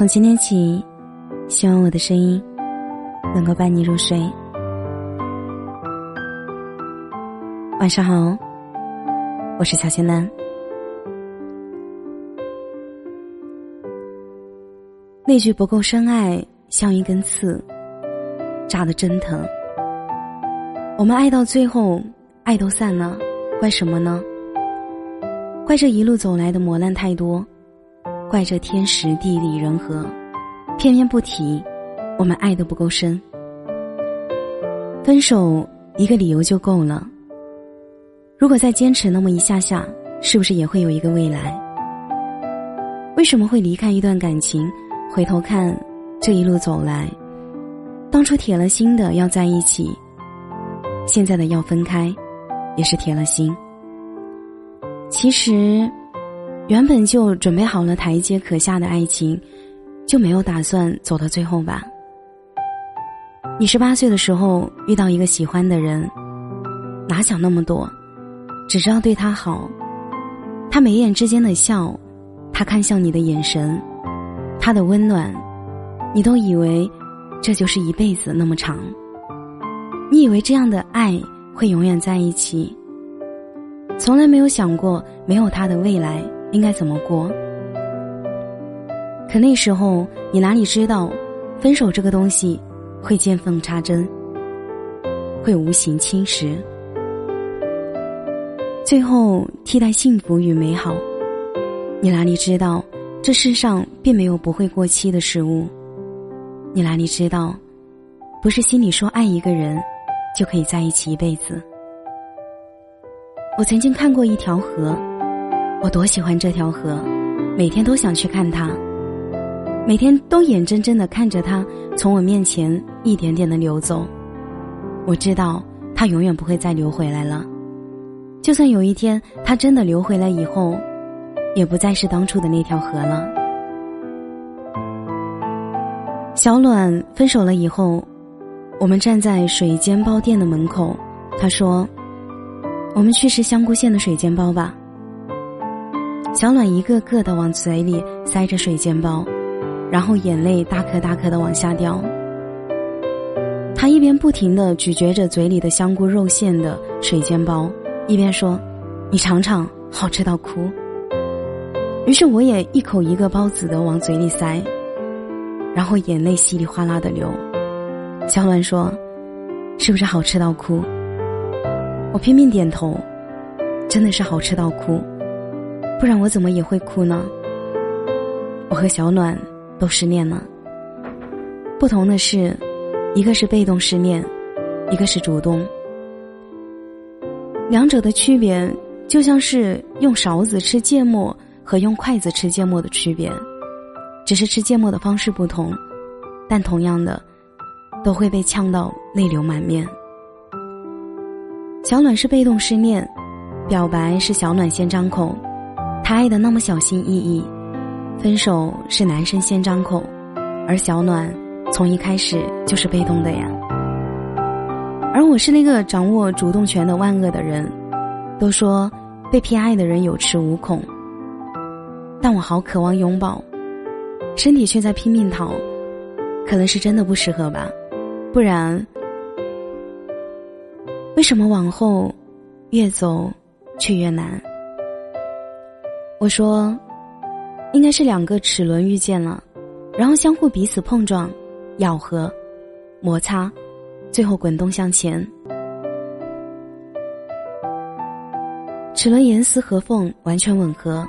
从今天起，希望我的声音能够伴你入睡。晚上好，我是小仙男。那句不够深爱，像一根刺，扎的真疼。我们爱到最后，爱都散了，怪什么呢？怪这一路走来的磨难太多。怪这天时地利人和，偏偏不提，我们爱的不够深。分手一个理由就够了。如果再坚持那么一下下，是不是也会有一个未来？为什么会离开一段感情？回头看这一路走来，当初铁了心的要在一起，现在的要分开，也是铁了心。其实。原本就准备好了台阶可下的爱情，就没有打算走到最后吧？你十八岁的时候遇到一个喜欢的人，哪想那么多，只知道对他好。他眉眼之间的笑，他看向你的眼神，他的温暖，你都以为这就是一辈子那么长。你以为这样的爱会永远在一起，从来没有想过没有他的未来。应该怎么过？可那时候你哪里知道，分手这个东西会见缝插针，会无形侵蚀，最后替代幸福与美好。你哪里知道，这世上并没有不会过期的事物？你哪里知道，不是心里说爱一个人，就可以在一起一辈子？我曾经看过一条河。我多喜欢这条河，每天都想去看它，每天都眼睁睁的看着它从我面前一点点的流走。我知道它永远不会再流回来了，就算有一天它真的流回来以后，也不再是当初的那条河了。小暖分手了以后，我们站在水煎包店的门口，他说：“我们去吃香菇馅的水煎包吧。”小暖一个个的往嘴里塞着水煎包，然后眼泪大颗大颗的往下掉。他一边不停的咀嚼着嘴里的香菇肉馅的水煎包，一边说：“你尝尝，好吃到哭。”于是我也一口一个包子的往嘴里塞，然后眼泪稀里哗啦的流。小暖说：“是不是好吃到哭？”我拼命点头，真的是好吃到哭。不然我怎么也会哭呢？我和小暖都失恋了。不同的是，一个是被动失恋，一个是主动。两者的区别就像是用勺子吃芥末和用筷子吃芥末的区别，只是吃芥末的方式不同，但同样的，都会被呛到泪流满面。小暖是被动失恋，表白是小暖先张口。他爱的那么小心翼翼，分手是男生先张口，而小暖从一开始就是被动的呀。而我是那个掌握主动权的万恶的人，都说被偏爱的人有恃无恐，但我好渴望拥抱，身体却在拼命逃，可能是真的不适合吧，不然，为什么往后越走却越难？我说，应该是两个齿轮遇见了，然后相互彼此碰撞、咬合、摩擦，最后滚动向前。齿轮严丝合缝，完全吻合。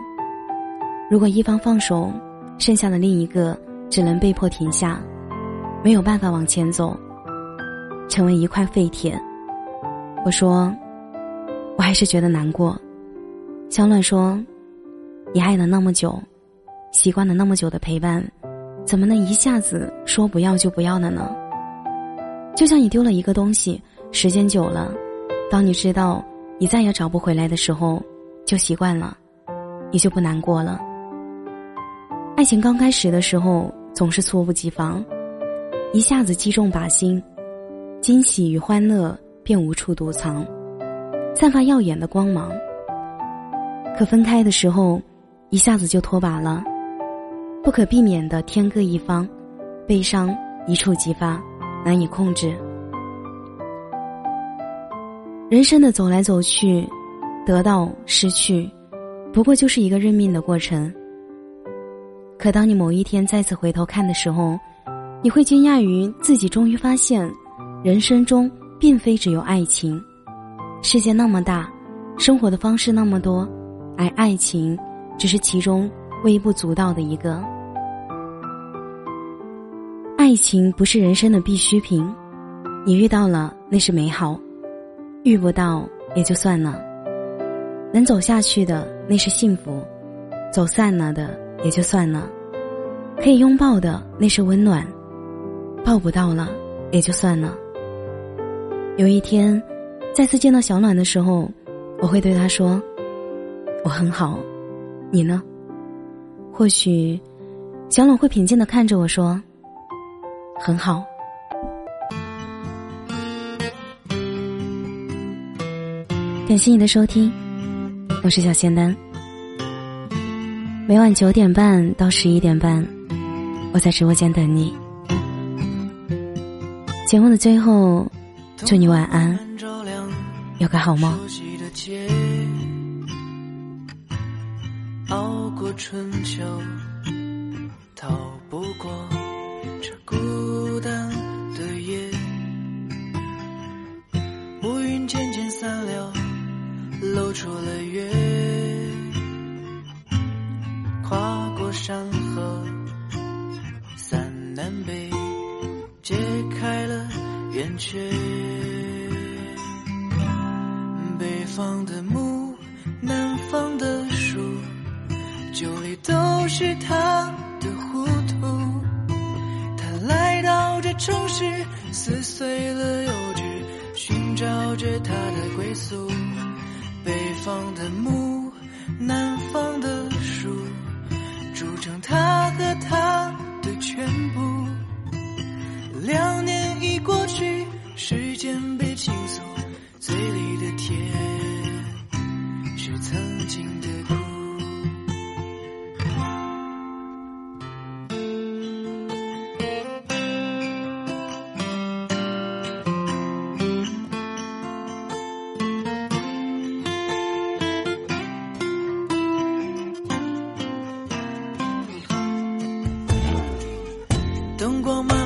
如果一方放手，剩下的另一个只能被迫停下，没有办法往前走，成为一块废铁。我说，我还是觉得难过。小暖说。你爱了那么久，习惯了那么久的陪伴，怎么能一下子说不要就不要了呢？就像你丢了一个东西，时间久了，当你知道你再也找不回来的时候，就习惯了，你就不难过了。爱情刚开始的时候总是猝不及防，一下子击中靶心，惊喜与欢乐便无处躲藏，散发耀眼的光芒。可分开的时候。一下子就脱靶了，不可避免的天各一方，悲伤一触即发，难以控制。人生的走来走去，得到失去，不过就是一个认命的过程。可当你某一天再次回头看的时候，你会惊讶于自己终于发现，人生中并非只有爱情。世界那么大，生活的方式那么多，而爱情只是其中微不足道的一个。爱情不是人生的必需品，你遇到了那是美好，遇不到也就算了。能走下去的那是幸福，走散了的也就算了。可以拥抱的那是温暖，抱不到了也就算了。有一天。再次见到小暖的时候，我会对他说：“我很好，你呢？”或许，小暖会平静的看着我说：“很好。”感谢你的收听，我是小仙丹。每晚九点半到十一点半，我在直播间等你。节目的最后，祝你晚安。有个好梦。熬过春秋，逃不过这孤单的夜。乌云渐渐散了，露出了月。跨过山河，三南北，揭开了圆缺。北方的木，南方的树，酒里都是他的糊涂。他来到这城市，撕碎了幼稚，寻找着他的归宿。北方的木，南方的树，筑成他和他的全部。两年已过去，时间被倾诉。嘴里灯光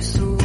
的